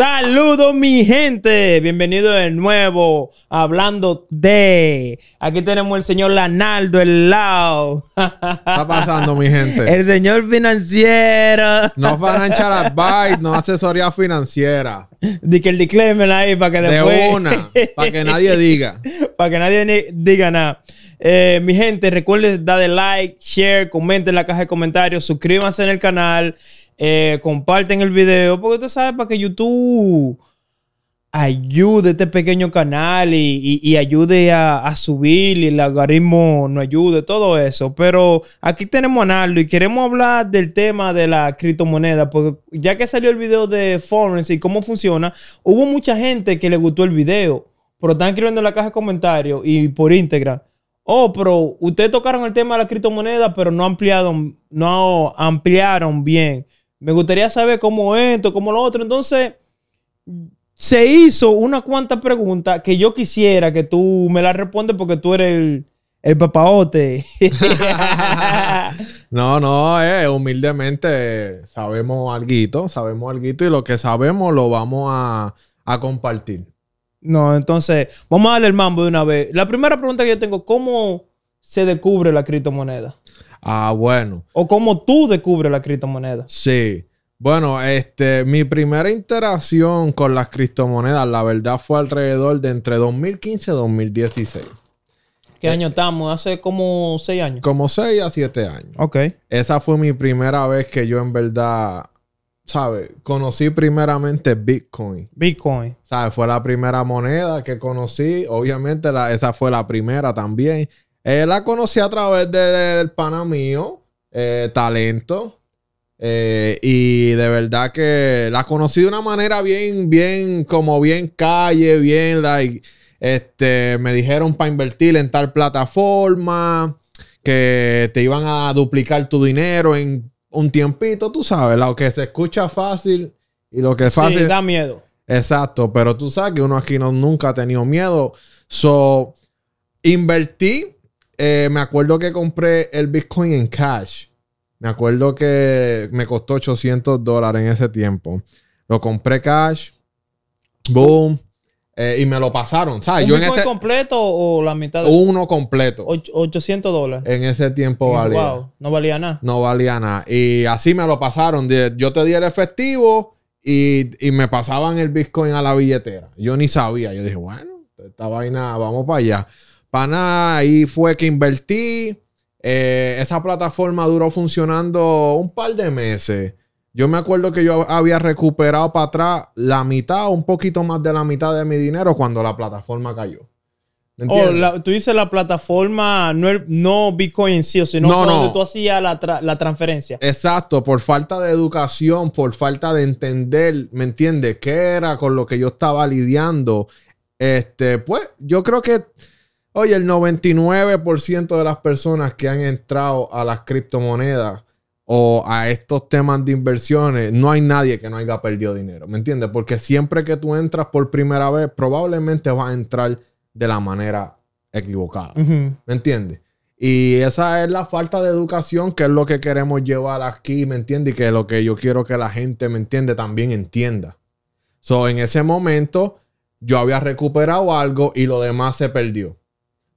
Saludos mi gente, bienvenido de nuevo hablando de... Aquí tenemos el señor Lanaldo, el lado. está pasando mi gente? El señor financiero. No financial advice, no asesoría financiera. Di que el disclaimer ahí para que después... De una, para que nadie diga. para que nadie diga nada. Eh, mi gente, recuerden darle like, share, comenten en la caja de comentarios, suscríbanse en el canal, eh, comparten el video, porque usted sabe para que YouTube ayude este pequeño canal y, ayude a, subir y el algoritmo no ayude, todo eso. Pero aquí tenemos a Naldo y queremos hablar del tema de la criptomoneda, porque ya que salió el video de Forex y cómo funciona, hubo mucha gente que le gustó el video, pero están escribiendo en la caja de comentarios y por íntegra oh, pero ustedes tocaron el tema de la criptomoneda, pero no ampliaron, no ampliaron bien. Me gustaría saber cómo esto, cómo lo otro. Entonces, se hizo una cuanta preguntas que yo quisiera que tú me las respondes porque tú eres el, el papaote. no, no, eh, humildemente sabemos algo, sabemos algo y lo que sabemos lo vamos a, a compartir. No, entonces, vamos a darle el mambo de una vez. La primera pregunta que yo tengo, ¿cómo se descubre la criptomoneda? Ah, bueno. ¿O cómo tú descubres la criptomoneda? Sí. Bueno, este, mi primera interacción con las criptomonedas, la verdad, fue alrededor de entre 2015 y 2016. ¿Qué año estamos? Hace como seis años. Como seis a siete años. Ok. Esa fue mi primera vez que yo en verdad ¿sabes? Conocí primeramente Bitcoin. Bitcoin. ¿Sabes? Fue la primera moneda que conocí. Obviamente la, esa fue la primera también. Eh, la conocí a través del pana mío, eh, Talento. Eh, y de verdad que la conocí de una manera bien, bien, como bien calle, bien, like, este, me dijeron para invertir en tal plataforma, que te iban a duplicar tu dinero en un tiempito, tú sabes, lo que se escucha fácil y lo que es fácil. Sí, da miedo. Exacto, pero tú sabes que uno aquí no, nunca ha tenido miedo. So, invertí. Eh, me acuerdo que compré el Bitcoin en cash. Me acuerdo que me costó 800 dólares en ese tiempo. Lo compré cash. Boom. Eh, y me lo pasaron, ¿sabes? ¿Un Yo completo o la mitad? Uno completo. 800 dólares. En ese tiempo valía. Wow, no valía nada. No valía nada. Y así me lo pasaron. Yo te di el efectivo y, me pasaban el Bitcoin a la billetera. Yo ni sabía. Yo dije, bueno, esta vaina, vamos para allá. Para nada, ahí fue que invertí. Eh, esa plataforma duró funcionando un par de meses. Yo me acuerdo que yo había recuperado para atrás la mitad, un poquito más de la mitad de mi dinero cuando la plataforma cayó. Oh, tú dices la plataforma, no, no Bitcoin sí, sino no, donde tú hacías la, la, transferencia. Exacto, por falta de educación, por falta de entender, ¿me entiendes? ¿Qué era con lo que yo estaba lidiando? Este, pues yo creo que, oye, el 99% de las personas que han entrado a las criptomonedas o a estos temas de inversiones, no hay nadie que no haya perdido dinero, ¿me entiendes? Porque siempre que tú entras por primera vez, probablemente vas a entrar de la manera equivocada, ¿me entiendes? Y esa es la falta de educación que es lo que queremos llevar aquí, ¿me entiendes? Y que es lo que yo quiero que la gente, ¿me entiende? También entienda. So, en ese momento, yo había recuperado algo y lo demás se perdió.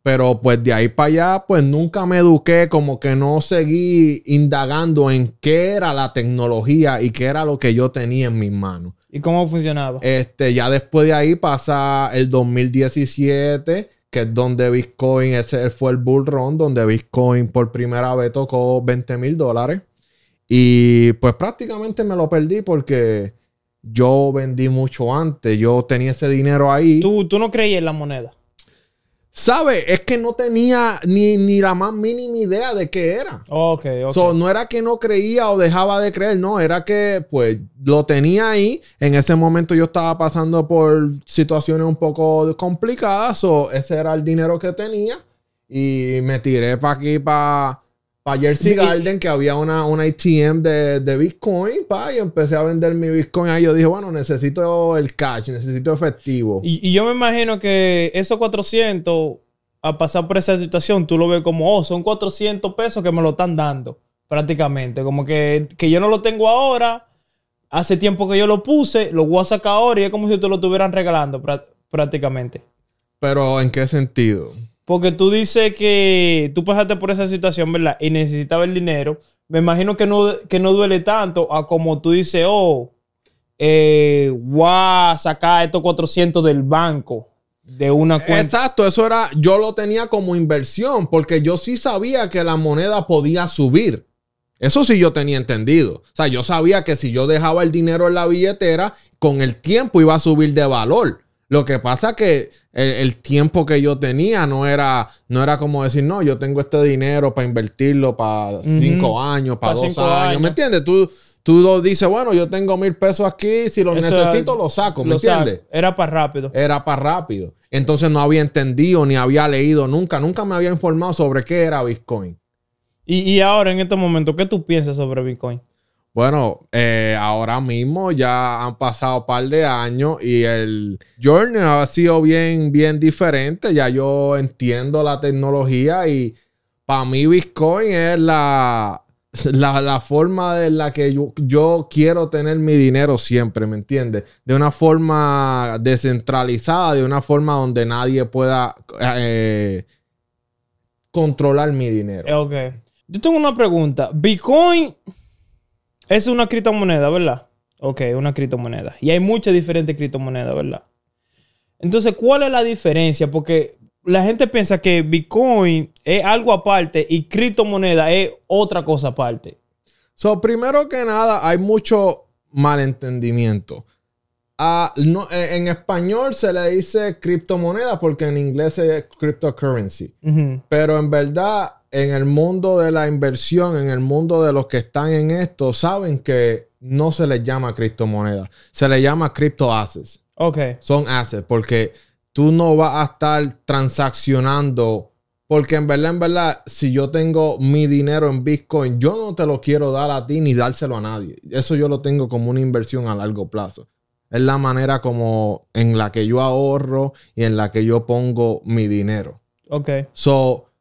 Pero pues de ahí para allá, pues nunca me eduqué, como que no seguí indagando en qué era la tecnología y qué era lo que yo tenía en mis manos. ¿Y cómo funcionaba? Este, ya después de ahí pasa el 2017, que es donde Bitcoin, ese fue el bull run, donde Bitcoin por primera vez tocó 20 mil dólares. Y pues prácticamente me lo perdí porque yo vendí mucho antes, yo tenía ese dinero ahí. ¿Tú, tú no creías en la moneda? ¿Sabe? Es que no tenía ni, la más mínima idea de qué era. Ok, ok. no era que no creía o dejaba de creer, no, era que pues lo tenía ahí. En ese momento yo estaba pasando por situaciones un poco complicadas, o ese era el dinero que tenía. Y me tiré para aquí, para para Jersey Garden, que había una, una ATM de, Bitcoin, pa, y empecé a vender mi Bitcoin ahí. Yo dije, bueno, necesito el cash, necesito efectivo. Y, yo me imagino que esos 400, a pasar por esa situación, tú lo ves como, oh, son 400 pesos que me lo están dando, prácticamente. Como que, que yo no lo tengo ahora, hace tiempo que yo lo puse, lo voy a sacar ahora y es como si te lo estuvieran regalando prá- prácticamente. Pero ¿en qué sentido? Porque tú dices que tú pasaste por esa situación, ¿verdad? Y necesitabas el dinero. Me imagino que no, que no duele tanto a como tú dices, oh, eh, a sacar estos 400 del banco de una cuenta. Exacto, eso era, yo lo tenía como inversión porque yo sí sabía que la moneda podía subir. Eso sí yo tenía entendido. O sea, yo sabía que si yo dejaba el dinero en la billetera, con el tiempo iba a subir de valor. Lo que pasa que el, el tiempo que yo tenía no era, no era como decir, no, yo tengo este dinero para invertirlo para cinco años, para Pa' dos años. años. ¿Me entiendes? Tú, tú lo dices, bueno, yo tengo mil pesos aquí, si los Eso necesito, era- los saco. ¿Me lo saco. entiendes? Era para rápido. era para rápido. Entonces no había entendido ni había leído nunca, nunca me había informado sobre qué era Bitcoin. Y, y ahora, en este momento, ¿qué tú piensas sobre Bitcoin? Bueno, eh, ahora mismo ya han pasado un par de años y el journey ha sido bien, bien diferente. Ya yo entiendo la tecnología y para mí Bitcoin es la, la, la forma en la que yo, yo quiero tener mi dinero siempre, ¿me entiendes? De una forma descentralizada, de una forma donde nadie pueda eh, controlar mi dinero. Ok. Yo tengo una pregunta. Bitcoin es una criptomoneda, ¿verdad? Ok, una criptomoneda. Y hay muchas diferentes criptomonedas, ¿verdad? Entonces, ¿cuál es la diferencia? Porque la gente piensa que Bitcoin es algo aparte y criptomoneda es otra cosa aparte. So, primero que nada, hay mucho malentendimiento. Ah, no, eh, en español se le dice criptomoneda porque en inglés es cryptocurrency. Pero en verdad, en el mundo de la inversión, en el mundo de los que están en esto, saben que no se les llama criptomoneda. Se le llama crypto assets Ok. son assets porque tú no vas a estar transaccionando porque en verdad, en verdad, si yo tengo mi dinero en Bitcoin, yo no te lo quiero dar a ti ni dárselo a nadie. Eso yo lo tengo como una inversión a largo plazo. Es la manera como en la que yo ahorro y en la que yo pongo mi dinero. Ok. So,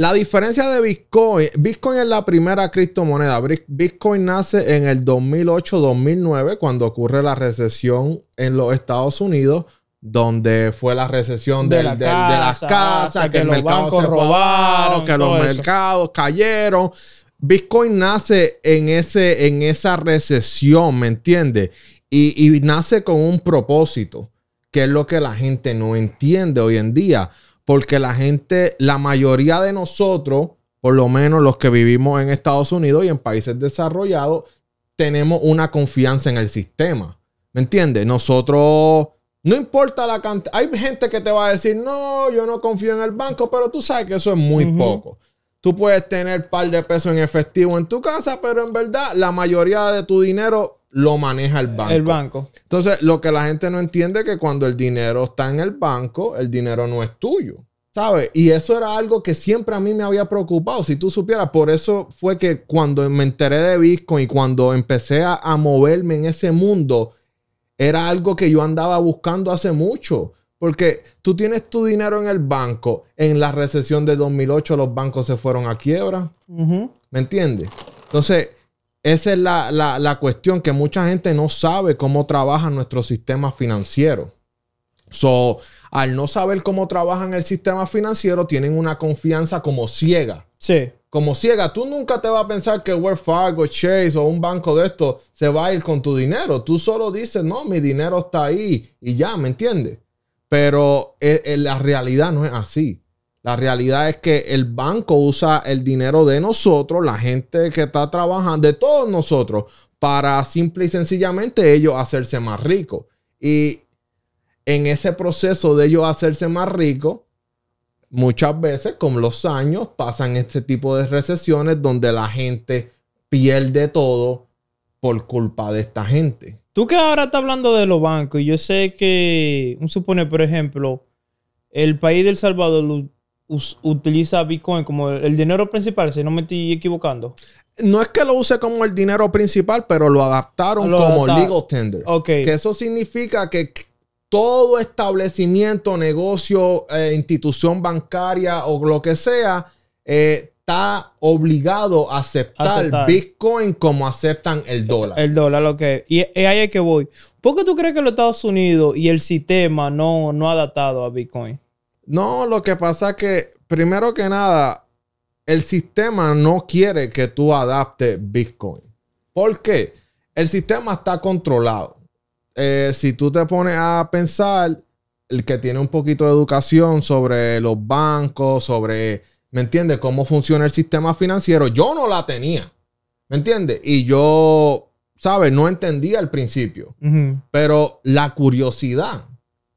la diferencia de Bitcoin, Bitcoin es la primera criptomoneda. Bitcoin nace en el 2008-2009 cuando ocurre la recesión en los Estados Unidos, donde fue la recesión De del- la del- de, las casa, casas, que que, el los mercado bancos se robaron, que los eso. mercados cayeron. Bitcoin nace en, ese, en esa recesión, ¿me entiendes? Y, y nace con un propósito, que es lo que la gente no entiende hoy en día. Porque la gente, la mayoría de nosotros, por lo menos los que vivimos en Estados Unidos y en países desarrollados, tenemos una confianza en el sistema. ¿Me entiendes? Nosotros, no importa la cantidad, hay gente que te va a decir, no, yo no confío en el banco, pero tú sabes que eso es muy poco. Tú puedes tener un par de pesos en efectivo en tu casa, pero en verdad la mayoría de tu dinero lo maneja el banco. El banco. Entonces, lo que la gente no entiende es que cuando el dinero está en el banco, el dinero no es tuyo. ¿Sabes? Y eso era algo que siempre a mí me había preocupado. Si tú supieras, por eso fue que cuando me enteré de Bitcoin y cuando empecé a, a moverme en ese mundo, era algo que yo andaba buscando hace mucho. Porque tú tienes tu dinero en el banco. En la recesión de 2008 los bancos se fueron a quiebra. Ujú. ¿Me entiendes? Entonces, esa es la, la- la cuestión que mucha gente no sabe cómo trabaja nuestro sistema financiero. So, al no saber cómo trabajan el sistema financiero, tienen una confianza como ciega. Sí. Como ciega, tú nunca te vas a pensar que Wells Fargo, Chase o un banco de esto se va a ir con tu dinero. Tú solo dices, no, mi dinero está ahí y ya, ¿me entiendes? Pero eh, eh, la realidad no es así. La realidad es que el banco usa el dinero de nosotros, la gente que está trabajando, de todos nosotros, para simple y sencillamente ellos hacerse más ricos. Y en ese proceso de ellos hacerse más ricos, muchas veces con los años pasan este tipo de recesiones donde la gente pierde todo por culpa de esta gente. Tú que ahora estás hablando de los bancos, yo sé que, supone, por ejemplo, el país del Salvador utiliza Bitcoin como el, dinero principal, si no me estoy equivocando. No es que lo use como el dinero principal, pero lo adaptaron Lo como adapta- legal tender. Ok. Que eso significa que todo establecimiento, negocio, eh, institución bancaria o lo que sea, eh, está obligado a aceptar, Aceptar. Bitcoin como aceptan el dólar. El dólar, lo que Y, y ahí es que voy. ¿Por qué tú crees que los Estados Unidos y el sistema no, no ha adaptado a Bitcoin? No, lo que pasa es que, primero que nada, el sistema no quiere que tú adaptes Bitcoin. ¿Por qué? El sistema está controlado. Eh, si tú te pones a pensar, el que tiene un poquito de educación sobre los bancos, sobre, ¿me entiendes? Cómo funciona el sistema financiero, yo no la tenía. ¿Me entiendes? Y yo, ¿sabes? No entendía al principio. Pero la curiosidad,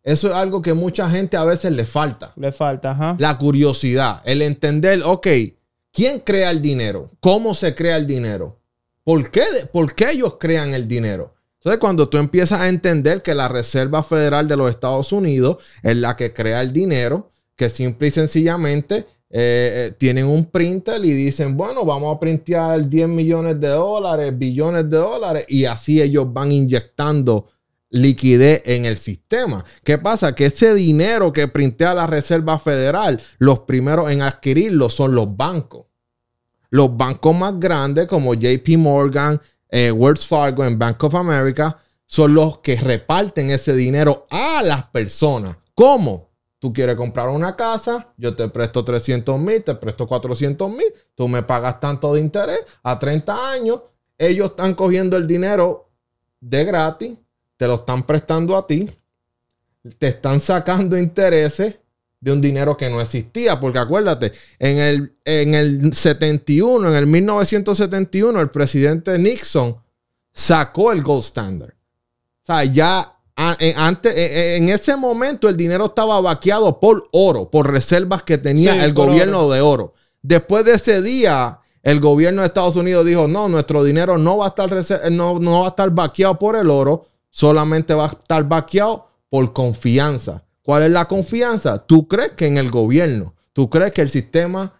eso es algo que mucha gente a veces le falta. Le falta, ajá. La curiosidad, el entender, ok, ¿quién crea el dinero? ¿Cómo se crea el dinero? ¿Por qué, ¿Por qué ellos crean el dinero? Entonces, cuando tú empiezas a entender que la Reserva Federal de los Estados Unidos es la que crea el dinero, que simple y sencillamente eh, eh, tienen un printer y dicen, bueno, vamos a printear 10 millones de dólares, billones de dólares, y así ellos van inyectando liquidez en el sistema. ¿Qué pasa? Que ese dinero que printea la Reserva Federal, los primeros en adquirirlo son los bancos. Los bancos más grandes como JP Morgan, eh, Wells Fargo en Bank of America son los que reparten ese dinero a las personas. ¿Cómo? Tú quieres comprar una casa, yo te presto 300 mil, te presto 400 mil, tú me pagas tanto de interés a 30 años, ellos están cogiendo el dinero de gratis, te lo están prestando a ti, te están sacando intereses de un dinero que no existía, porque acuérdate, en el, en el 71, en el 1971, el presidente Nixon sacó el gold standard. O sea, ya en- antes, en, en ese momento el dinero estaba vaqueado por oro, por reservas que tenía Sí, el gobierno de oro. Después de ese día, el gobierno de Estados Unidos dijo, no, nuestro dinero no va a estar, no, no va a estar vaqueado por el oro, solamente va a estar vaqueado por confianza. ¿Cuál es la confianza? Tú crees que en el gobierno, tú crees que el sistema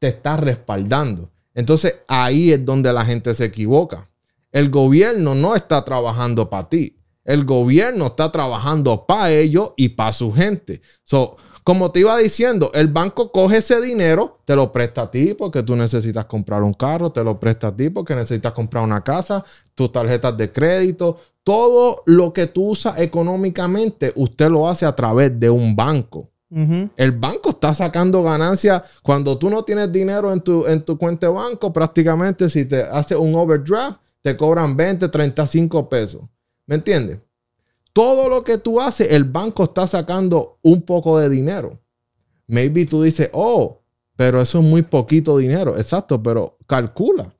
te está respaldando. Entonces ahí es donde la gente se equivoca. El gobierno no está trabajando para ti. El gobierno está trabajando para ellos y para su gente. Como te iba diciendo, el banco coge ese dinero, te lo presta a ti porque tú necesitas comprar un carro, te lo presta a ti porque necesitas comprar una casa, tus tarjetas de crédito, todo lo que tú usas económicamente, usted lo hace a través de un banco. El banco está sacando ganancias. Cuando tú no tienes dinero en tu, en tu cuenta de banco, prácticamente si te hace un overdraft, te cobran 20, 35 pesos. ¿Me entiendes? Todo lo que tú haces, el banco está sacando un poco de dinero. Maybe tú dices, oh, pero eso es muy poquito dinero. Exacto, pero calcula.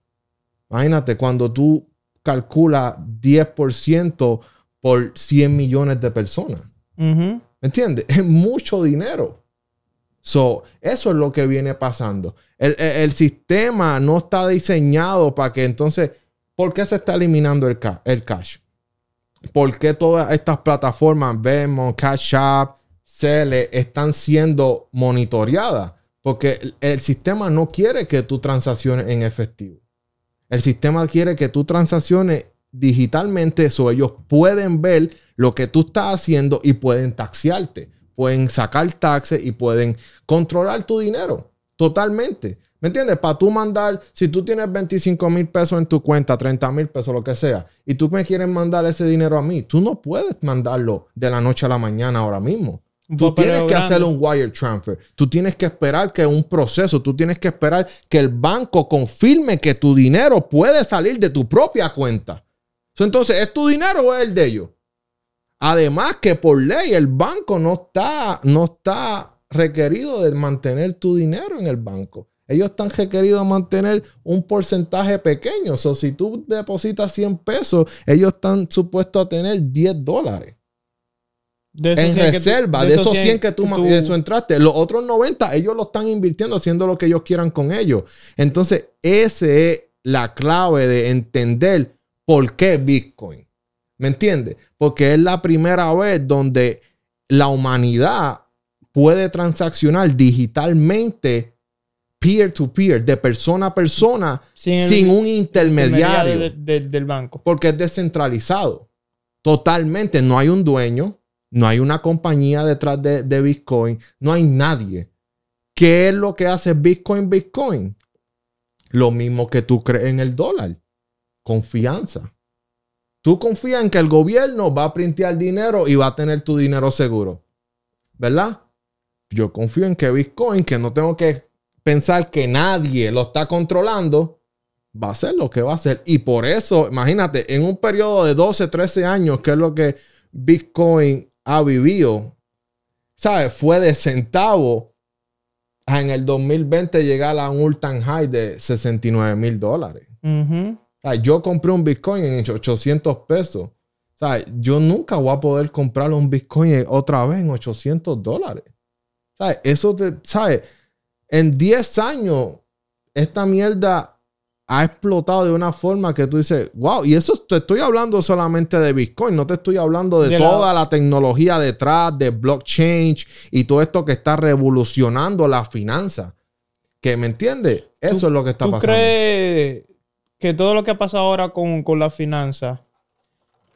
Imagínate, cuando tú calculas 10% por 100 millones de personas. Ujú. ¿Me entiendes? Es mucho dinero. So, eso es lo que viene pasando. El, el- el sistema no está diseñado para que entonces, ¿por qué se está eliminando el, ca- el cash? ¿Por qué todas estas plataformas, Venmo, Cash App, Cele, están siendo monitoreadas? Porque el, sistema no quiere que tú transacciones en efectivo. El sistema quiere que tú transacciones digitalmente, eso ellos pueden ver lo que tú estás haciendo y pueden taxiarte, pueden sacar taxes y pueden controlar tu dinero totalmente. ¿Me entiendes? Para tú mandar, si tú tienes 25 mil pesos en tu cuenta, 30 mil pesos, lo que sea, y tú me quieres mandar ese dinero a mí, tú no puedes mandarlo de la noche a la mañana ahora mismo. Tú tienes que hacer un wire transfer. Tú tienes que esperar que un proceso, tú tienes que esperar que el banco confirme que tu dinero puede salir de tu propia cuenta. Entonces, ¿es tu dinero o es el de ellos? Además que por ley el banco no está, no está requerido de mantener tu dinero en el banco. Ellos están requeridos de mantener un porcentaje pequeño. O sea, si tú depositas 100 pesos, ellos están supuestos a tener 10 dólares De en 100 que tú- reserva, de esos 100 que tú, ma- eso entraste. Los otros 90, ellos lo están invirtiendo, haciendo lo que ellos quieran con ellos. Entonces, esa es la clave de entender por qué Bitcoin. ¿Me entiendes? Porque es la primera vez donde la humanidad puede transaccionar digitalmente peer to peer, de persona a persona, Sin un intermediario de- de- del banco. porque es descentralizado. Totalmente. No hay un dueño, no hay una compañía detrás de, de Bitcoin, no hay nadie ¿Qué es lo que hace Bitcoin Bitcoin? Lo mismo que tú crees en el dólar. Confianza. Tú confías en que el gobierno va a printear dinero y va a tener tu dinero seguro. ¿Verdad? Yo confío en que Bitcoin, que no tengo que pensar que nadie lo está controlando, va a ser lo que va a hacer. Y por eso, imagínate, en un periodo de 12, 13 años, que es lo que Bitcoin ha vivido, ¿sabes? Fue de centavo a en el 2020 llegar a un all-time high de 69 mil dólares. yo compré un Bitcoin en 800 pesos. ¿Sabes? Yo nunca voy a poder comprar un Bitcoin otra vez en 800 dólares. ¿Sabes? Eso te, ¿sabes? En 10 años, esta mierda ha explotado de una forma que tú dices, wow, y eso te estoy hablando solamente de Bitcoin, no te estoy hablando de, toda la... tecnología detrás, de blockchain y todo esto que está revolucionando la finanza. Que me entiendes, eso es lo que está ¿tú pasando. crees que todo lo que ha pasado ahora con, con la finanza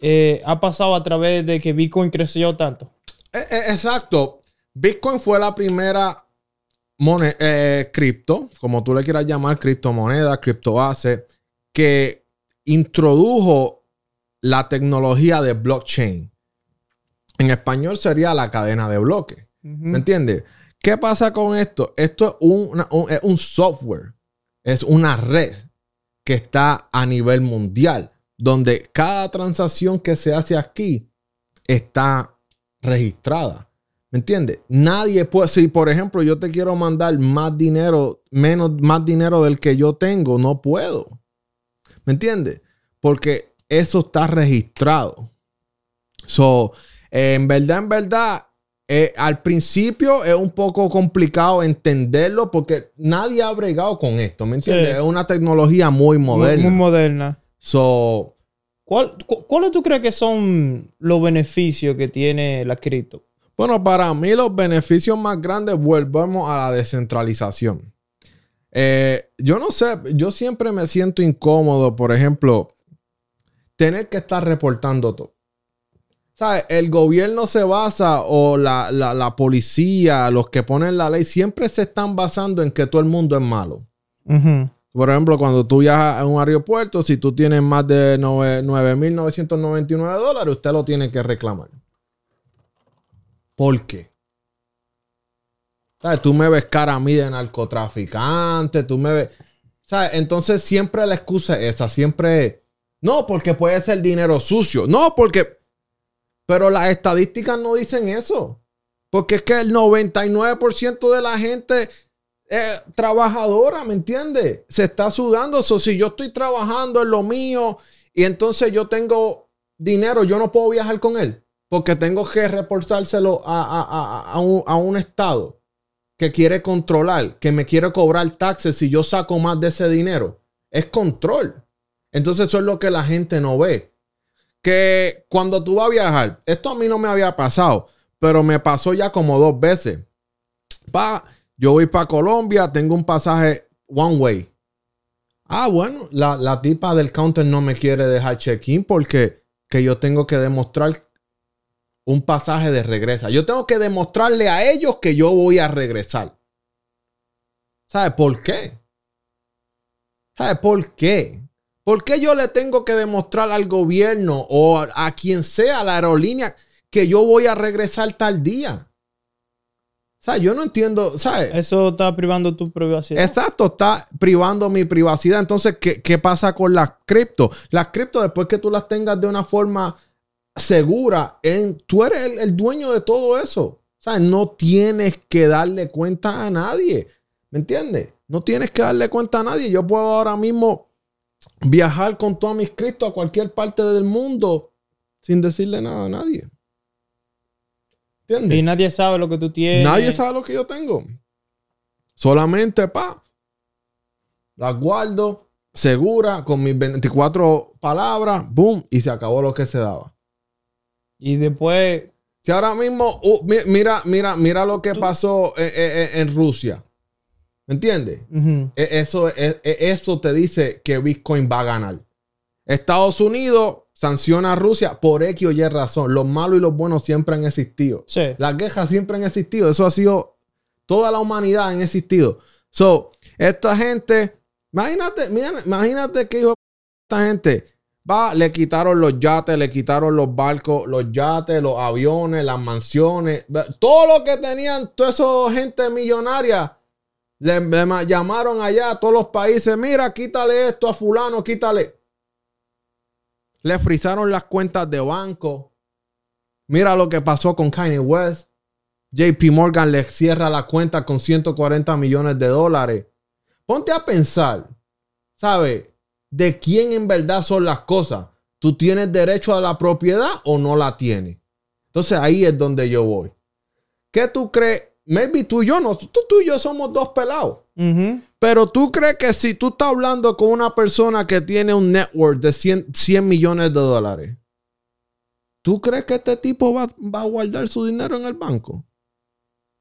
eh, ha pasado a través de que Bitcoin creció tanto? Eh, eh, exacto. Bitcoin fue la primera eh, cripto, como tú le quieras llamar, criptomoneda, criptobase, que introdujo la tecnología de blockchain. En español sería la cadena de bloques. ¿Me entiendes? ¿Qué pasa con esto? Esto es, un, software, es una red que está a nivel mundial, donde cada transacción que se hace aquí está registrada. ¿Me entiendes? Nadie puede, si por ejemplo yo te quiero mandar más dinero, menos, más dinero del que yo tengo, no puedo. ¿Me entiendes? Porque eso está registrado. So, en verdad, en verdad, eh, al principio es un poco complicado entenderlo porque nadie ha bregado con esto, ¿me entiendes? Es una tecnología muy moderna. Muy, moderna. So, ¿Cuáles tú crees que son los beneficios que tiene la cripto? Bueno, para mí los beneficios más grandes volvemos a la descentralización. Eh, yo no sé, yo siempre me siento incómodo, por ejemplo, tener que estar reportando todo. ¿Sabes? El gobierno se basa o la, policía, los que ponen la ley, siempre se están basando en que todo el mundo es malo. Por ejemplo, cuando tú viajas a un aeropuerto, si tú tienes más de 9.999 dólares, usted lo tiene que reclamar. ¿Por qué? ¿Sabes? Tú me ves cara a mí de narcotraficante, tú me ves... ¿Sabes? Entonces siempre la excusa es esa, siempre... No, porque puede ser dinero sucio. No, porque... Pero las estadísticas no dicen eso. Porque es que el 99% de la gente es trabajadora, ¿me entiendes? Se está sudando. eso. si yo estoy trabajando en lo mío y entonces yo tengo dinero, yo no puedo viajar con él porque tengo que reportárselo a, un, estado que quiere controlar, que me quiere cobrar taxes si yo saco más de ese dinero. Es control. Entonces eso es lo que la gente no ve. Que cuando tú vas a viajar, esto a mí no me había pasado, pero me pasó ya como dos veces. Pa, yo voy para Colombia, tengo un pasaje one way. Ah, bueno, la, la tipa del counter no me quiere dejar check-in porque que yo tengo que demostrar un pasaje de regresa. Yo tengo que demostrarle a ellos que yo voy a regresar. ¿Sabe por qué? ¿Sabe por qué? ¿Por qué yo le tengo que demostrar al gobierno o a, quien sea, a la aerolínea, que yo voy a regresar tal día? ¿Sabes? Yo no entiendo, ¿sabes? Eso está privando tu privacidad. Exacto, está privando mi privacidad. Entonces, ¿qué, qué pasa con las cripto? Las cripto, después que tú las tengas de una forma segura en, tú eres el, dueño de todo eso. O sea, no tienes que darle cuenta a nadie. ¿Me entiendes? No tienes que darle cuenta a nadie. Yo puedo ahora mismo viajar con todos mis Cristos a cualquier parte del mundo sin decirle nada a nadie. ¿Entiendes? Y nadie sabe lo que tú tienes. Nadie sabe lo que yo tengo. Solamente, pa, las guardo segura con mis 24 palabras, boom, y se acabó lo que se daba. Y después. Si ahora mismo, uh, mira, mira, mira lo que pasó eh, eh, eh, en, Rusia. ¿Me entiendes? E, eso, e, e, eso te dice que Bitcoin va a ganar. Estados Unidos sanciona a Rusia por X o Y razón. Los malos y los buenos siempre han existido. Las quejas siempre han existido. Eso ha sido Toda la humanidad han existido. So, esta gente, imagínate, imagínate que esta gente va, le quitaron los yates, le quitaron los barcos, los yates, los aviones, las mansiones, todo lo que tenían toda esa gente millonaria. Le, le, llamaron allá a todos los países, mira, quítale esto a fulano, quítale. Le frizaron las cuentas de banco. Mira lo que pasó con Kanye West. JP Morgan le cierra la cuenta con 140 millones de dólares. Ponte a pensar, ¿sabes? De quién en verdad son las cosas. ¿Tú tienes derecho a la propiedad o no la tienes? Entonces ahí es donde yo voy. ¿Qué tú crees? Maybe tú y yo no. Tú, tú y yo somos dos pelados. Pero tú crees que si tú estás hablando con una persona que tiene un network de 100, 100 millones de dólares, ¿tú crees que este tipo va, va a guardar su dinero en el banco?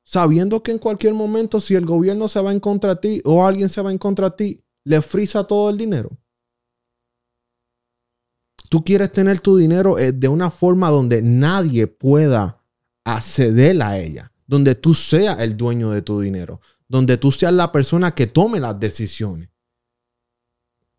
sabiendo que en cualquier momento si el gobierno se va en contra de ti o alguien se va en contra de ti, le frisa todo el dinero. Tú quieres tener tu dinero eh, de una forma donde nadie pueda acceder a ella, donde tú seas el dueño de tu dinero, donde tú seas la persona que tome las decisiones.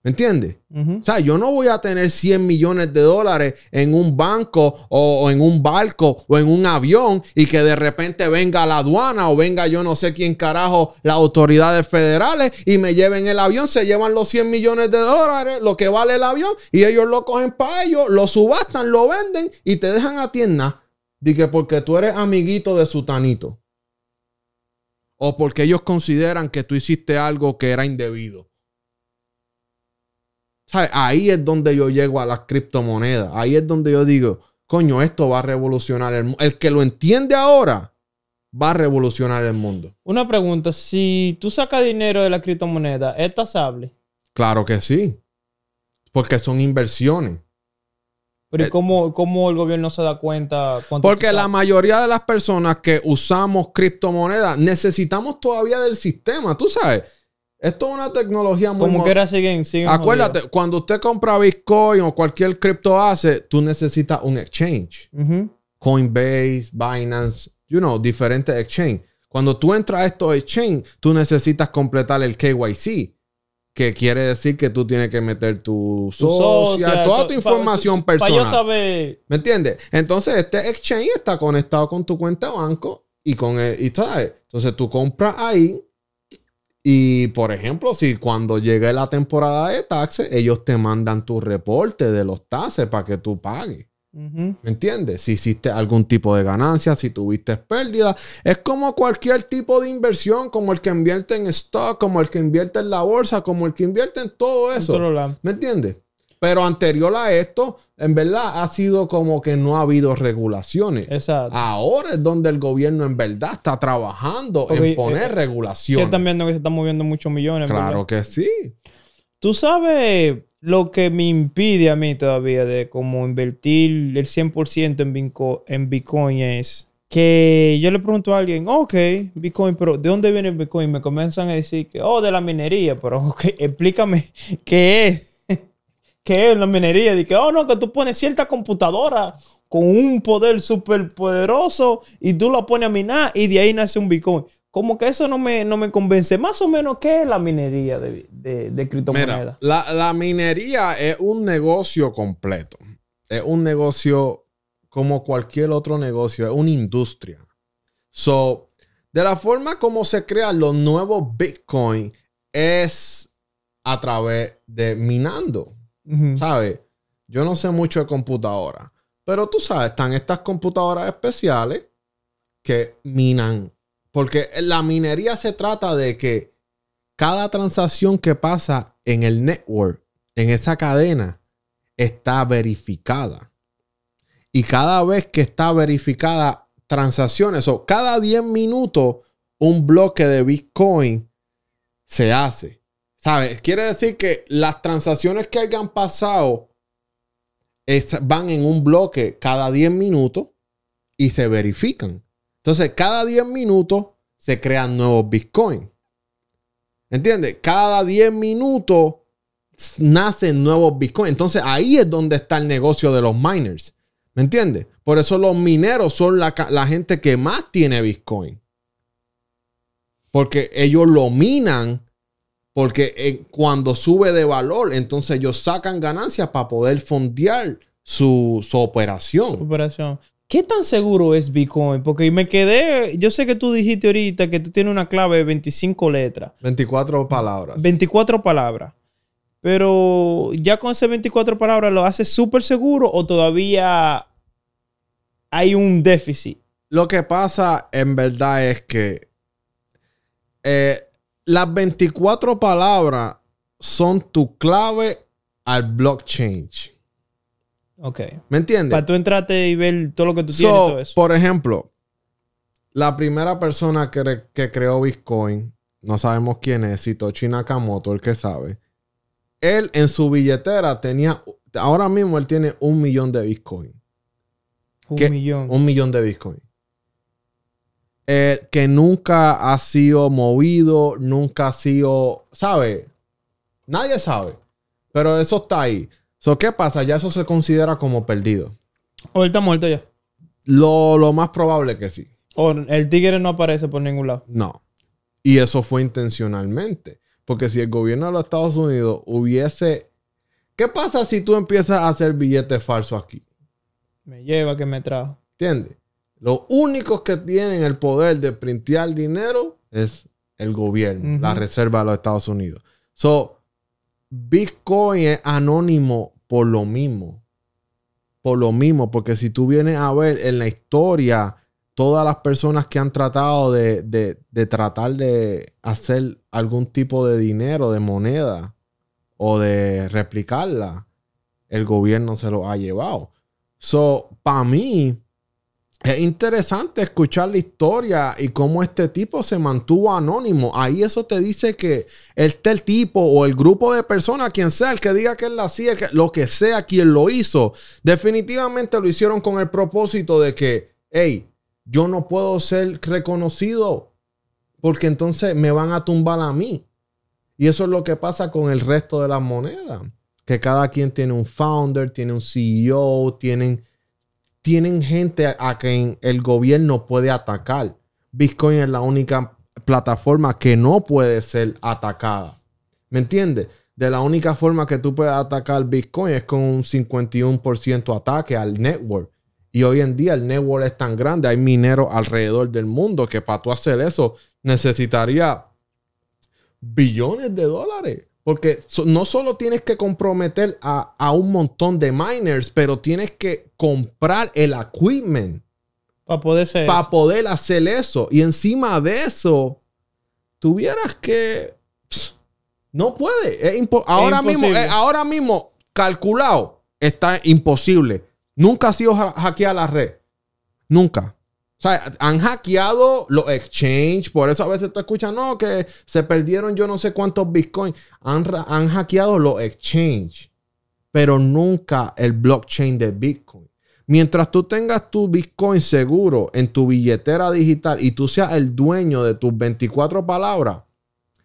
¿Me entiendes? O sea, yo no voy a tener 100 millones de dólares en un banco o, en un barco o en un avión y que de repente venga la aduana o venga yo no sé quién carajo, las autoridades federales y me lleven el avión, se llevan los 100 millones de dólares, lo que vale el avión y ellos lo cogen para ellos, lo subastan, lo venden y te dejan a tienda. Dije, porque tú eres amiguito de su tanito. O porque ellos consideran que tú hiciste algo que era indebido. Ahí es donde yo llego a las criptomonedas. Ahí es donde yo digo, coño, esto va a revolucionar el mundo. El que lo entiende ahora va a revolucionar el mundo. Una pregunta, si tú sacas dinero de la criptomoneda, ¿es tasable? Claro que sí. Porque son inversiones. Pero ¿y eh, cómo, el gobierno se da cuenta? Porque la mayoría de las personas que usamos criptomonedas necesitamos todavía del sistema, tú sabes. Esto es una tecnología muy... Como quiera siguen, siguen Acuérdate, cuando usted compra Bitcoin o cualquier cripto hace, tú necesitas un exchange. Coinbase, Binance, you know, diferentes exchange. Cuando tú entras a estos exchange, tú necesitas completar el KYC, que quiere decir que tú tienes que meter tu, social, toda tu información personal. Para yo saber. ¿Me entiendes? Entonces, este exchange está conectado con tu cuenta de banco y con el, y Entonces, tú compras ahí y por ejemplo, si cuando llegue la temporada de taxes, ellos te mandan tu reporte de los taxes para que tú pagues. ¿Me entiendes? Si hiciste algún tipo de ganancia, si tuviste pérdida, es como cualquier tipo de inversión, como el que invierte en stock, como el que invierte en la bolsa, como el que invierte en todo eso. ¿Me entiendes? Pero anterior a esto, en verdad ha sido como que no ha habido regulaciones. Exacto. Ahora es donde el gobierno en verdad está trabajando en poner eh, regulaciones. Están viendo que se están moviendo muchos millones. Claro que sí. Tú sabes lo que me impide a mí todavía de como invertir el 100% en Bitcoin, en Bitcoin es que yo le pregunto a alguien, ok, Bitcoin, pero ¿de dónde viene el Bitcoin? Me comienzan a decir que, oh, de la minería, pero ok, explícame qué es que es la minería, de que, oh no, que tú pones cierta computadora con un poder súper poderoso y tú la pones a minar y de ahí nace un Bitcoin. Como que eso no me, no me convence. Más o menos, ¿qué es la minería de, de, criptomonedas? la, la minería es un negocio completo. Es un negocio como cualquier otro negocio. Es una industria. So, de la forma como se crean los nuevos Bitcoin es a través de minando. ¿Sabes? Yo no sé mucho de computadora. Pero tú sabes, están estas computadoras especiales que minan. Porque la minería se trata de que cada transacción que pasa en el network, en esa cadena, está verificada. Y cada vez que está verificada transacciones, o cada 10 minutos, un bloque de Bitcoin se hace. ¿Sabes? Quiere decir que las transacciones que hayan pasado van en un bloque cada 10 minutos y se verifican. Entonces, cada 10 minutos se crean nuevos Bitcoin. ¿Entiendes? Cada 10 minutos nacen nuevos Bitcoin. Entonces, ahí es donde está el negocio de los miners. ¿Me entiendes? Por eso los mineros son la, la gente que más tiene Bitcoin. Porque ellos lo minan. Porque eh, cuando sube de valor, entonces ellos sacan ganancias para poder fondear su, su operación. Su operación. ¿Qué tan seguro es Bitcoin? Porque me quedé. Yo sé que tú dijiste ahorita que tú tienes una clave de 25 letras. 24 palabras. 24 palabras. Pero ya con esas 24 palabras, ¿lo haces súper seguro o todavía hay un déficit? Lo que pasa en verdad es que eh, las 24 palabras son tu clave al blockchain. Ok. ¿Me entiendes? Para tú entrarte y ver todo lo que tú So, tienes y todo eso. Por ejemplo, la primera persona que, re- que creó Bitcoin, no sabemos quién es, Satoshi Nakamoto, el que sabe. Él en su billetera tenía, ahora mismo él tiene un millón de Bitcoin. Un que- millón. Un millón de Bitcoin. Eh, que nunca ha sido movido, nunca ha sido, ¿sabe? Nadie sabe. Pero eso está ahí. So, ¿Qué pasa? Ya eso se considera como perdido. O él está muerto ya. Lo, lo más probable que sí. O el tigre no aparece por ningún lado. No. Y eso fue intencionalmente. Porque si el gobierno de los Estados Unidos hubiese... ¿Qué pasa si tú empiezas a hacer billetes falsos aquí? Me lleva que me trajo. ¿Entiendes? Los únicos que tienen el poder de printear dinero es el gobierno, la Reserva de los Estados Unidos. So, Bitcoin es anónimo por lo mismo. Por lo mismo, porque si tú vienes a ver en la historia, todas las personas que han tratado de, de- de tratar de hacer algún tipo de dinero, de moneda, o de replicarla, el gobierno se lo ha llevado. So, para mí, es interesante escuchar la historia y cómo este tipo se mantuvo anónimo. Ahí eso te dice que este el tipo o el grupo de personas, quien sea, el que diga que él la hacía, lo que sea, quien lo hizo, definitivamente lo hicieron con el propósito de que, hey, yo no puedo ser reconocido porque entonces me van a tumbar a mí. Y eso es lo que pasa con el resto de las monedas. Que cada quien tiene un founder, tiene un CEO, tienen, tienen gente a, quien el gobierno puede atacar. Bitcoin es la única plataforma que no puede ser atacada. ¿Me entiendes? De la única forma que tú puedes atacar Bitcoin es con un 51% ataque al network. Y hoy en día el network es tan grande, hay mineros alrededor del mundo que para tú hacer eso necesitaría billones de dólares. Porque no solo tienes que comprometer a, a un montón de miners, pero tienes que comprar el equipment Para poder ser. para poder hacer eso. Y encima de eso, tuvieras que... pss, No puede. Es impo- ahora, mismo, eh, ahora mismo, calculado, está imposible. Nunca ha sido ha- hackeada la red. Nunca. O sea, han hackeado los exchange. Por eso a veces tú escuchas, no, que se perdieron yo no sé cuántos bitcoins. Han, han hackeado los exchange. Pero nunca el blockchain de Bitcoin. Mientras tú tengas tu Bitcoin seguro en tu billetera digital y tú seas el dueño de tus 24 palabras,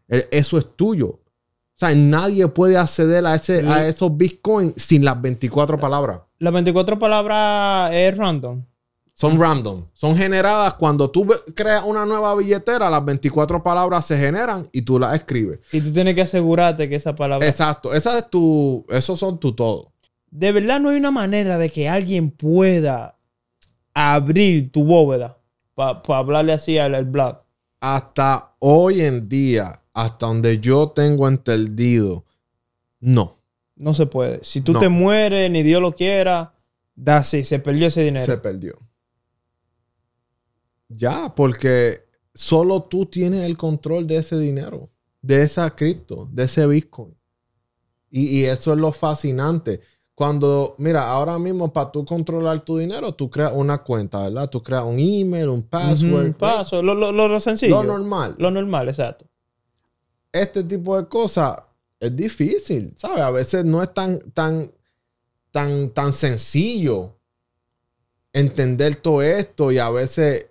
eh, eso es tuyo. O sea, nadie puede acceder a, ese, a esos Bitcoin sin las 24 palabras. Las 24 palabras es random. Son random. Son generadas cuando tú creas una nueva billetera, las 24 palabras se generan y tú las escribes. Y tú tienes que asegurarte que esa palabra. Exacto. Esa es tu, esos son tu todo. De verdad no hay una manera de que alguien pueda abrir tu bóveda para hablarle así al, al blog. Hasta hoy en día, hasta donde yo tengo entendido, no. No se puede. Si tú No. te mueres, ni Dios lo quiera, da así, se perdió ese dinero. Se perdió. Ya, porque solo tú tienes el control de ese dinero, de esa cripto, de ese Bitcoin. Y, y eso es lo fascinante. Cuando, mira, ahora mismo para tú controlar tu dinero, tú creas una cuenta, ¿verdad? Tú creas un email, un password. Paso, lo, lo- lo- lo sencillo. Lo normal. Lo normal, exacto. este tipo de cosas es difícil, ¿sabes? A veces no es tan, tan, tan, tan sencillo entender todo esto y a veces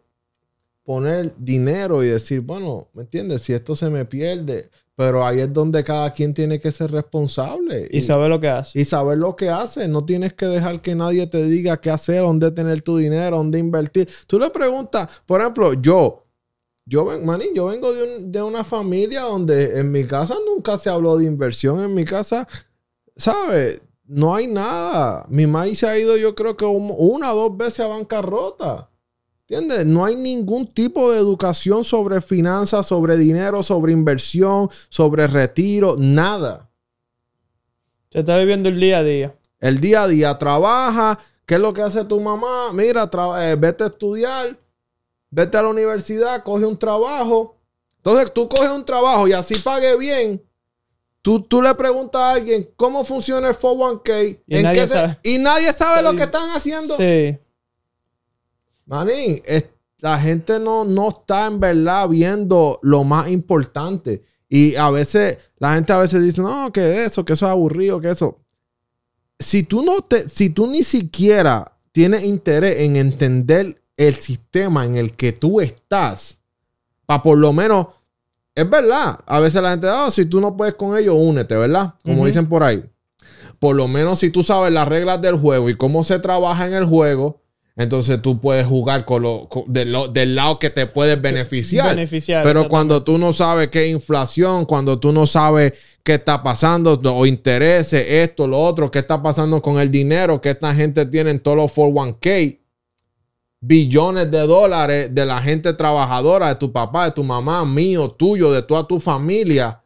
poner dinero y decir, bueno, ¿me entiendes? Si esto se me pierde, pero ahí es donde cada quien tiene que ser responsable Y, saber lo que hace. y saber lo que hace. No tienes que dejar que nadie te diga qué hacer, dónde tener tu dinero, dónde invertir. Tú le preguntas, por ejemplo, yo, yo, ven, yo vengo de, un- de una familia donde en mi casa nunca se habló de inversión. En mi casa, ¿sabes? No hay nada. Mi maíz se ha ido, yo creo que un- una o dos veces a bancarrota. ¿Entiendes? No hay ningún tipo de educación sobre finanzas, sobre dinero, sobre inversión, sobre retiro, nada. Se está viviendo el día a día. El día a día trabaja. ¿Qué es lo que hace tu mamá? Mira, eh, vete a estudiar, vete a la universidad, coge un trabajo. Entonces tú coges un trabajo y así pague bien. Tú, tú le preguntas a alguien cómo funciona el 401k Y ¿en nadie qué se- sabe. y nadie sabe lo que están haciendo. Sí. Manín, es- la gente no, no está en verdad viendo lo más importante. Y a veces, la gente a veces dice, no, que eso, que eso es aburrido, que eso. Si tú no te, si tú ni siquiera tienes interés en entender el sistema en el que tú estás, para por lo menos, es verdad. A veces la gente, oh, si tú no puedes con ellos, únete, ¿verdad? Como dicen por ahí. Por lo menos si tú sabes las reglas del juego y cómo se trabaja en el juego, entonces tú puedes jugar con lo, con- del, lo- del lado que te puedes beneficiar. Beneficiar, Pero cuando tú no sabes qué es inflación, cuando tú no sabes qué está pasando, o intereses, esto, lo otro, qué está pasando con el dinero que esta gente tiene en todos los 401k, billones de dólares de la gente trabajadora, de tu papá, de tu mamá, mío, tuyo, de toda tu familia,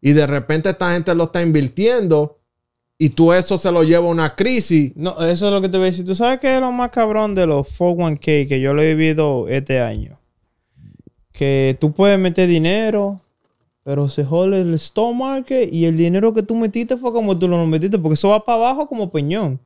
y de repente esta gente lo está invirtiendo y tú eso se lo lleva a una crisis. No, eso es lo que te voy a decir. ¿Tú sabes qué es lo más cabrón de los 401k que yo lo he vivido este año? Que tú puedes meter dinero, pero se jode el stock market y el dinero que tú metiste fue como tú lo metiste, porque eso va para abajo como peñón.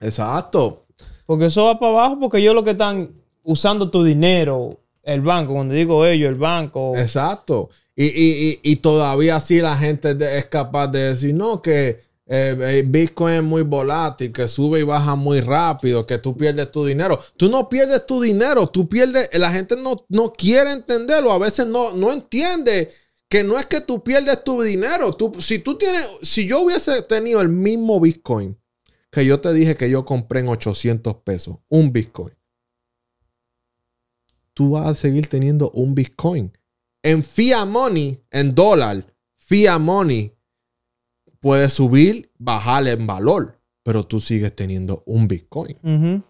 Exacto. Porque eso va para abajo porque ellos lo que están usando tu dinero, el banco, cuando digo ellos, el banco. Exacto. Y, y- y- y todavía así la gente es capaz de decir, no, que eh, eh, Bitcoin es muy volátil, que sube y baja muy rápido, que tú pierdes tu dinero. Tú no pierdes tu dinero, tú pierdes, la gente no, no quiere entenderlo, a veces no, no entiende que no es que tú pierdes tu dinero. Tú, si tú tienes, si yo hubiese tenido el mismo Bitcoin que yo te dije que yo compré en 800 pesos, un Bitcoin, tú vas a seguir teniendo un Bitcoin en fiat money, en dólar, fiat money puede subir, bajar en valor, pero tú sigues teniendo un Bitcoin.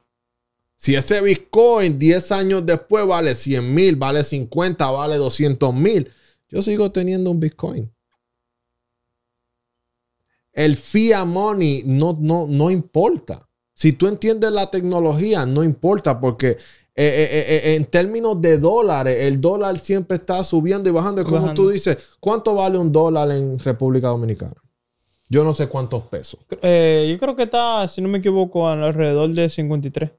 Si ese Bitcoin 10 años después vale 100 mil, vale 50, vale 200 mil, yo sigo teniendo un Bitcoin. El fiat money no, no, no importa. Si tú entiendes la tecnología, no importa porque eh, eh, eh, eh, en términos de dólares, el dólar siempre está subiendo y bajando. Es como Bajando. tú dices, ¿cuánto vale un dólar en República Dominicana? Yo no sé cuántos pesos. Eh, yo creo que está, si no me equivoco, alrededor de 53.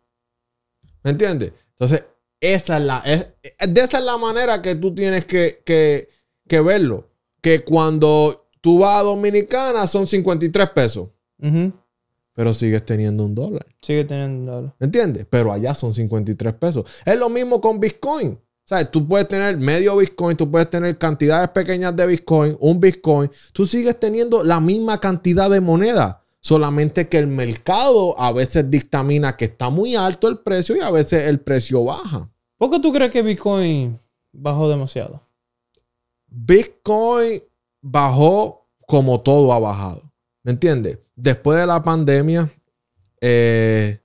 ¿Me entiendes? Entonces, esa es la, es- de esa es la manera que tú tienes que, que- que verlo. Que cuando tú vas a Dominicana son 53 pesos, pero sigues teniendo un dólar. Sigue teniendo dólar. ¿Me entiendes? Pero allá son 53 pesos. Es lo mismo con Bitcoin. ¿Sabes? Tú puedes tener medio Bitcoin, tú puedes tener cantidades pequeñas de Bitcoin, un Bitcoin. Tú sigues teniendo la misma cantidad de moneda. Solamente que el mercado a veces dictamina que está muy alto el precio y a veces el precio baja. ¿Por qué tú crees que Bitcoin bajó demasiado? Bitcoin bajó como todo ha bajado. ¿Me entiendes? Después de la pandemia, eh,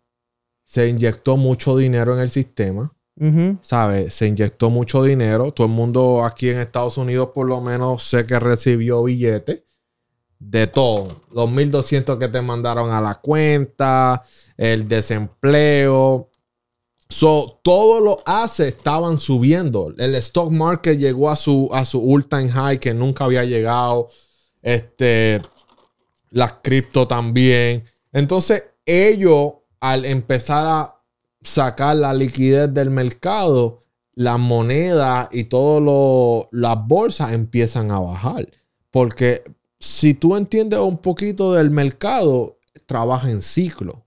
se inyectó mucho dinero en el sistema. Ujú. ¿Sabes? Se inyectó mucho dinero. Todo el mundo aquí en Estados Unidos, por lo menos, sé que recibió billetes de todo. Los 1200 que te mandaron a la cuenta, el desempleo. So, todos los assets estaban subiendo. El stock market llegó a su, a su all time high que nunca había llegado. Este, las cripto también. Entonces, ellos, al empezar a sacar la liquidez del mercado, las monedas y todas las bolsas empiezan a bajar. Porque si tú entiendes un poquito del mercado, trabaja en ciclo.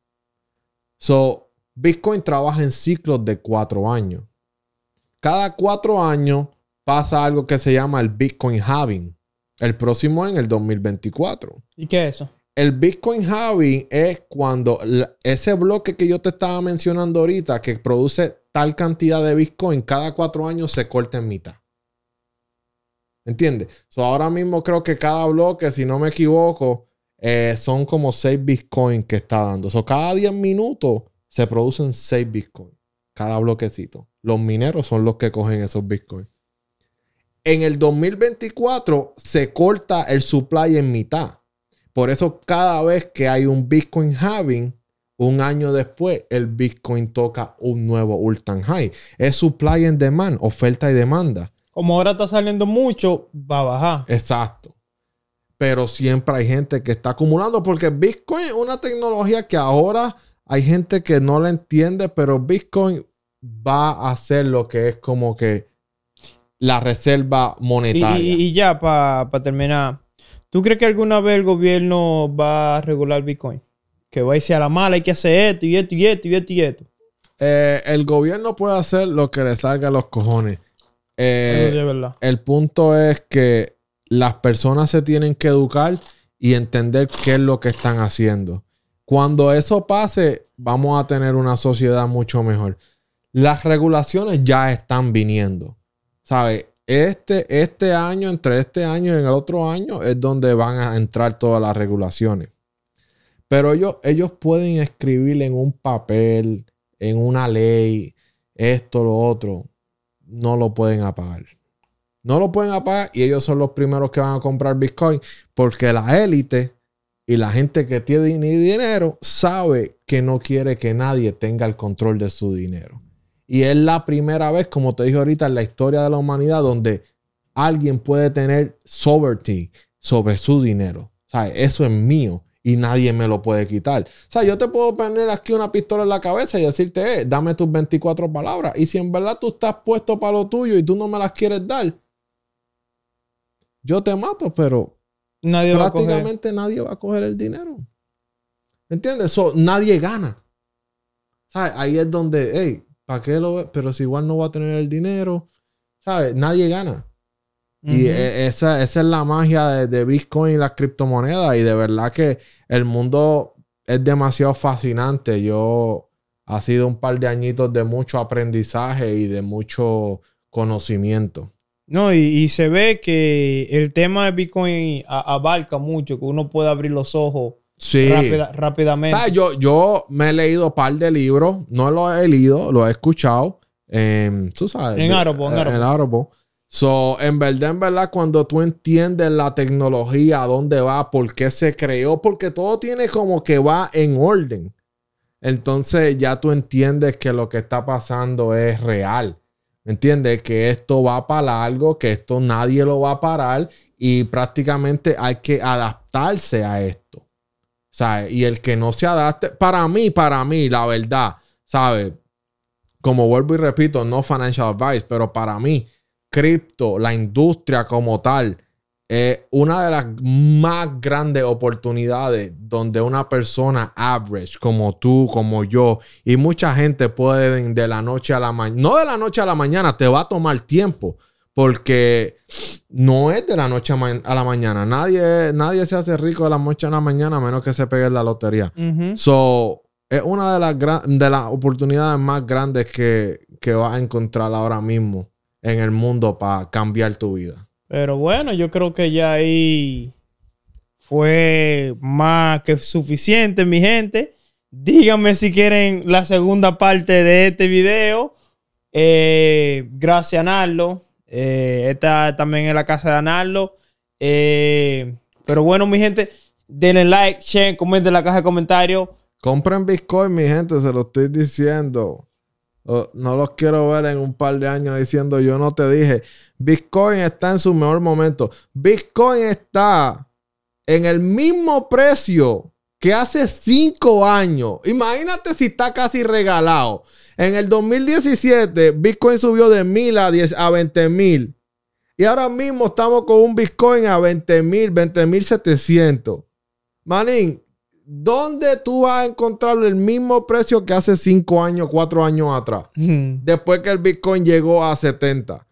So, Bitcoin trabaja en ciclos de cuatro años. Cada cuatro años pasa algo que se llama el Bitcoin halving. El próximo en el 2024. ¿Y qué es eso? El Bitcoin halving es cuando ese bloque que yo te estaba mencionando ahorita, que produce tal cantidad de Bitcoin, cada cuatro años se corta en mitad. ¿Entiendes? So, ahora mismo creo que cada bloque, si no me equivoco, eh, son como 6 Bitcoin que está dando. So, cada 10 minutos se producen 6 Bitcoin. Cada bloquecito. Los mineros son los que cogen esos Bitcoin. En el 2024 se corta el supply en mitad. Por eso cada vez que hay un Bitcoin halving, un año después el Bitcoin toca un nuevo all-time high. Es supply and demand, oferta y demanda. Como ahora está saliendo mucho, va a bajar. Exacto. Pero siempre hay gente que está acumulando porque Bitcoin es una tecnología que ahora hay gente que no la entiende, pero Bitcoin va a ser lo que es como que la reserva monetaria. Y, ya, para terminar, ¿tú crees que alguna vez el gobierno va a regular Bitcoin? Que va a decir a la mala, hay que hacer esto y esto y esto y esto y esto. Eh, el gobierno puede hacer lo que le salga a los cojones. Eh, el punto es que las personas se tienen que educar y entender qué es lo que están haciendo. Cuando eso pase, vamos a tener una sociedad mucho mejor. Las regulaciones ya están viniendo. ¿Sabes? Este, este año, entre este año y el otro año, es donde van a entrar todas las regulaciones. Pero ellos, ellos pueden escribir en un papel, en una ley, esto, lo otro no lo pueden apagar. No lo pueden apagar y ellos son los primeros que van a comprar Bitcoin porque la élite y la gente que tiene dinero sabe que no quiere que nadie tenga el control de su dinero. Y es la primera vez, como te dije ahorita, en la historia de la humanidad donde alguien puede tener sovereignty sobre su dinero. Eso es mío y nadie me lo puede quitar. O sea, yo te puedo poner aquí una pistola en la cabeza y decirte, eh, dame tus 24 palabras. Y si en verdad tú estás puesto para lo tuyo y tú no me las quieres dar, yo te mato, pero nadie prácticamente nadie va a coger el dinero. ¿Entiendes? So, nadie gana. ¿Sabes? Ahí es donde, hey, ¿para qué lo ve? Pero si igual no va a tener el dinero, ¿sabes? Nadie gana. Y e, esa, es la magia de, Bitcoin y las criptomonedas. Y de verdad que el mundo es demasiado fascinante. Yo ha sido un par de añitos de mucho aprendizaje y de mucho conocimiento. No, y, se ve que el tema de Bitcoin abarca mucho, que uno puede abrir los ojos rápidamente. yo, yo me he leído un par de libros, no lo he leído, lo he escuchado. tú sabes. En Audible, en En Audible. So, en verdad, en verdad, cuando tú entiendes la tecnología, dónde va, por qué se creó, porque todo tiene como que va en orden. Entonces ya tú entiendes que lo que está pasando es real. ¿Me entiendes? Que esto va para algo, que esto nadie lo va a parar y prácticamente hay que adaptarse a esto. ¿Sabes? Y el que no se adapte, para mí, para mí, la verdad, ¿sabes? Como vuelvo y repito, no financial advice, pero para mí, cripto, la industria como tal, es una de las más grandes oportunidades donde una persona average como tú, como yo y mucha gente pueden de la noche a la mañana, no de la noche a la mañana, te va a tomar tiempo porque no es de la noche a, la mañana. Nadie, nadie se hace rico de la noche a la mañana a menos que se pegue en la lotería. So, es una de las, de las oportunidades más grandes que, que vas a encontrar ahora mismo en el mundo para cambiar tu vida. Pero bueno, yo creo que ya ahí fue más que suficiente, mi gente. Díganme si quieren la segunda parte de este video. Eh, gracias, Analdo. Eh, esta también es la casa de Analdo. Eh, pero bueno, mi gente, denle like, share, comenten en la caja de comentarios. Compren Bitcoin, mi gente, se lo estoy diciendo. No los quiero ver en un par de años diciendo yo no te dije. Bitcoin está en su mejor momento. Bitcoin está en el mismo precio que hace cinco años. Imagínate si está casi regalado. En el 2017, Bitcoin subió de mil a, 10, a 20 mil. Y ahora mismo estamos con un Bitcoin a 20 mil, 20 mil 700. Manín, ¿Dónde tú vas a encontrar el mismo precio que hace 5 años, 4 años atrás? Después que el Bitcoin llegó a 70.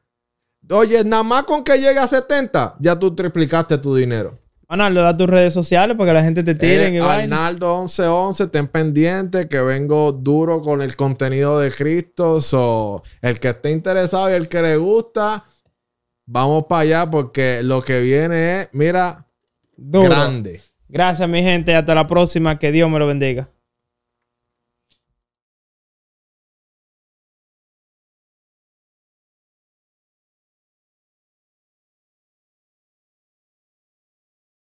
Oye, nada más con que llegue a 70, ya tú triplicaste tu dinero. Arnaldo, da tus redes sociales para que la gente te tire. Eh, Arnaldo 1111, ten pendiente que vengo duro con el contenido de Cristo. So, el que esté interesado y el que le gusta, vamos para allá porque lo que viene es, mira, grande. Gracias, mi gente. Hasta la próxima. Que Dios me lo bendiga.